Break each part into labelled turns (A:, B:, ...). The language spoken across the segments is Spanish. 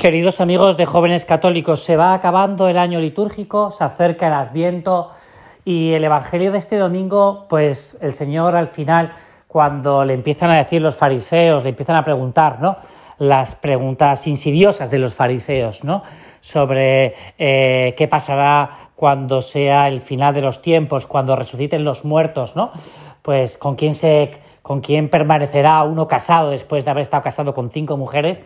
A: Queridos amigos de jóvenes católicos, se va acabando el año litúrgico, se acerca el Adviento y el Evangelio de este domingo, pues el Señor al final, cuando le empiezan a decir los fariseos, le empiezan a preguntar, ¿no? Las preguntas insidiosas de los fariseos, ¿no? Sobre eh, qué pasará cuando sea el final de los tiempos, cuando resuciten los muertos, ¿no? Pues con quién se, con quién permanecerá uno casado después de haber estado casado con cinco mujeres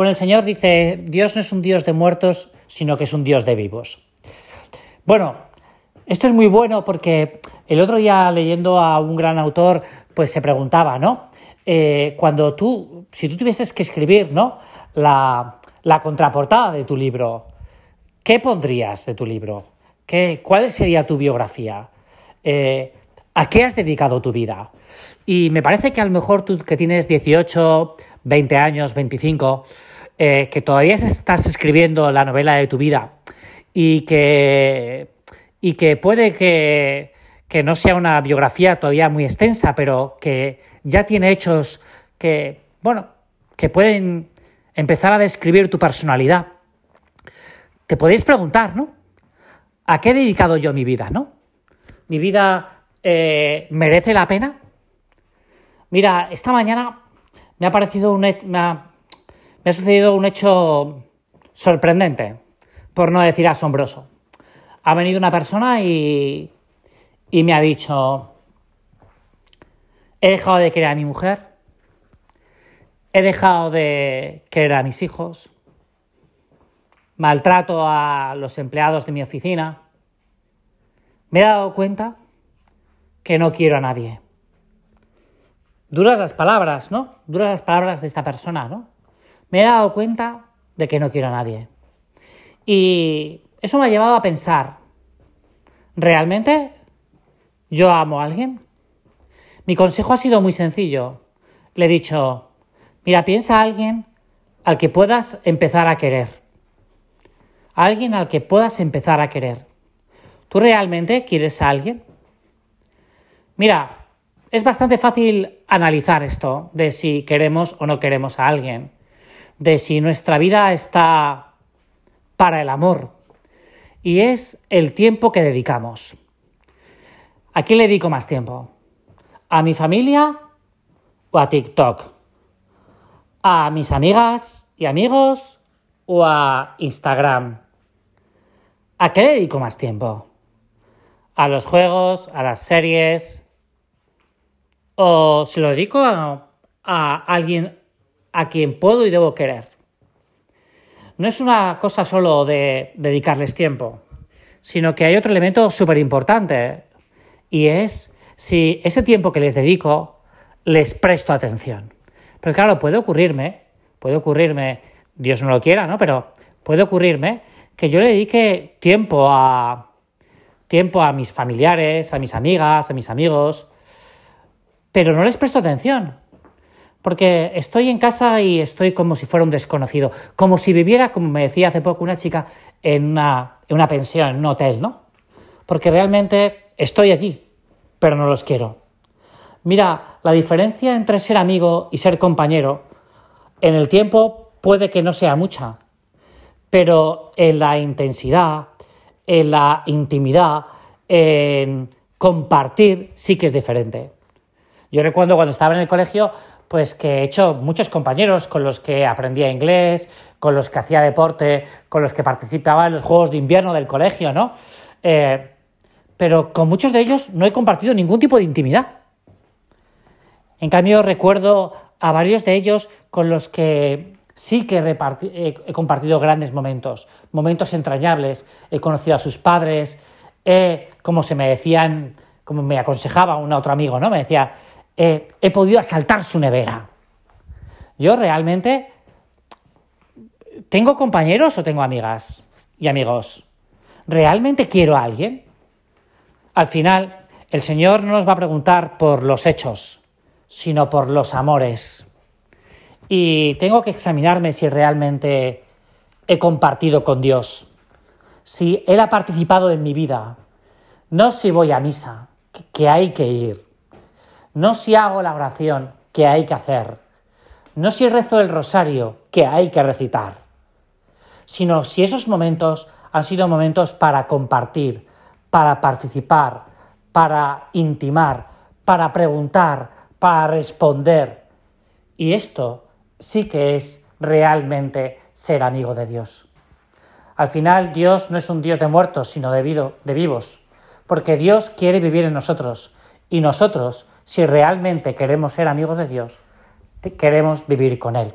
A: bueno, el Señor dice, Dios no es un Dios de muertos, sino que es un Dios de vivos. Bueno, esto es muy bueno porque el otro día leyendo a un gran autor, pues se preguntaba, ¿no? Eh, cuando tú, si tú tuvieses que escribir, ¿no? La, contraportada de tu libro, ¿qué pondrías de tu libro? ¿Qué, ¿Cuál sería tu biografía? Eh, ¿A qué has dedicado tu vida? Y me parece que a lo mejor tú que tienes 18, 20 años, 25, eh, que todavía estás escribiendo la novela de tu vida y que, y que puede que, que no sea una biografía todavía muy extensa, pero que ya tiene hechos que, bueno, que pueden empezar a describir tu personalidad. Te podéis preguntar, ¿no? ¿A qué he dedicado yo mi vida, no? ¿Mi vida eh, merece la pena? Mira, esta mañana me ha un me ha, me ha sucedido un hecho sorprendente, por no decir asombroso. Ha venido una persona y, y me ha dicho, he dejado de querer a mi mujer, he dejado de querer a mis hijos, maltrato a los empleados de mi oficina, me he dado cuenta que no quiero a nadie. Duras las palabras, ¿no? Duras las palabras de esta persona, ¿no? Me he dado cuenta de que no quiero a nadie. Y eso me ha llevado a pensar, ¿realmente yo amo a alguien? Mi consejo ha sido muy sencillo. Le he dicho, mira, piensa a alguien al que puedas empezar a querer. A alguien al que puedas empezar a querer. ¿Tú realmente quieres a alguien? Mira, es bastante fácil analizar esto de si queremos o no queremos a alguien, de si nuestra vida está para el amor. Y es el tiempo que dedicamos. ¿A quién le dedico más tiempo? ¿A mi familia o a TikTok? ¿A mis amigas y amigos o a Instagram? ¿A qué le dedico más tiempo? ¿A los juegos, a las series, o se lo dedico a, alguien a quien puedo y debo querer. No es una cosa solo de dedicarles tiempo, sino que hay otro elemento súper importante y es si ese tiempo que les dedico les presto atención. Pero claro, puede ocurrirme, puede ocurrirme, Dios no lo quiera, ¿no? Pero puede ocurrirme que yo le dedique tiempo a tiempo a mis familiares, a mis amigas, a mis amigos, pero no les presto atención. Porque estoy en casa y estoy como si fuera un desconocido, como si viviera, como me decía hace poco una chica, en una, en una pensión, en un hotel, ¿no? Porque realmente estoy allí, pero no los quiero. Mira, la diferencia entre ser amigo y ser compañero en el tiempo puede que no sea mucha, pero en la intensidad, en la intimidad, en compartir, sí que es diferente. Yo recuerdo cuando estaba en el colegio, pues que he hecho muchos compañeros con los que aprendía inglés, con los que hacía deporte, con los que participaba en los juegos de invierno del colegio, ¿no? Eh, pero con muchos de ellos no he compartido ningún tipo de intimidad. En cambio, recuerdo a varios de ellos con los que sí que he, compartido grandes momentos, momentos entrañables. He conocido a sus padres, he, como se me decían, como me aconsejaba un otro amigo, ¿no? Me decía, he podido asaltar su nevera. Yo realmente tengo compañeros o tengo amigas y amigos. ¿Realmente quiero a alguien? Al final, el Señor no nos va a preguntar por los hechos, sino por los amores. Y tengo que examinarme si realmente he compartido con Dios, si Él ha participado en mi vida, no si voy a misa, que hay que ir, no si hago la oración que hay que hacer, no si rezo el rosario que hay que recitar. sino si esos momentos han sido momentos para compartir, para participar, para intimar, para preguntar, para responder. Y esto sí que es realmente ser amigo de Dios. Al final Dios no es un Dios de muertos, sino de, de vivos, porque Dios quiere vivir en nosotros y nosotros, si realmente queremos ser amigos de Dios, queremos vivir con Él.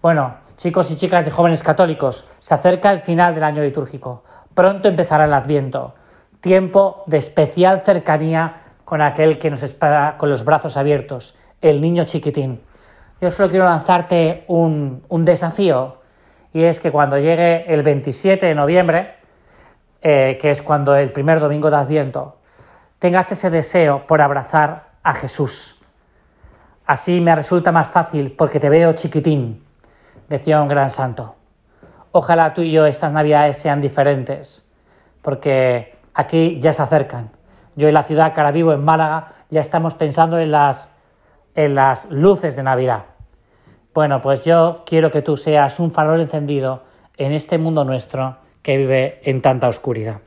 A: Bueno, chicos y chicas de jóvenes católicos, se acerca el final del año litúrgico. Pronto empezará el Adviento, tiempo de especial cercanía con aquel que nos espera con los brazos abiertos, el niño chiquitín. Yo solo quiero lanzarte un, un desafío y es que cuando llegue el 27 de noviembre, eh, que es cuando el primer domingo de Adviento, tengas ese deseo por abrazar a Jesús. Así me resulta más fácil porque te veo chiquitín, decía un gran santo. Ojalá tú y yo estas navidades sean diferentes, porque aquí ya se acercan. Yo en la ciudad que ahora vivo, en Málaga, ya estamos pensando en las, en las luces de Navidad. Bueno, pues yo quiero que tú seas un farol encendido en este mundo nuestro que vive en tanta oscuridad.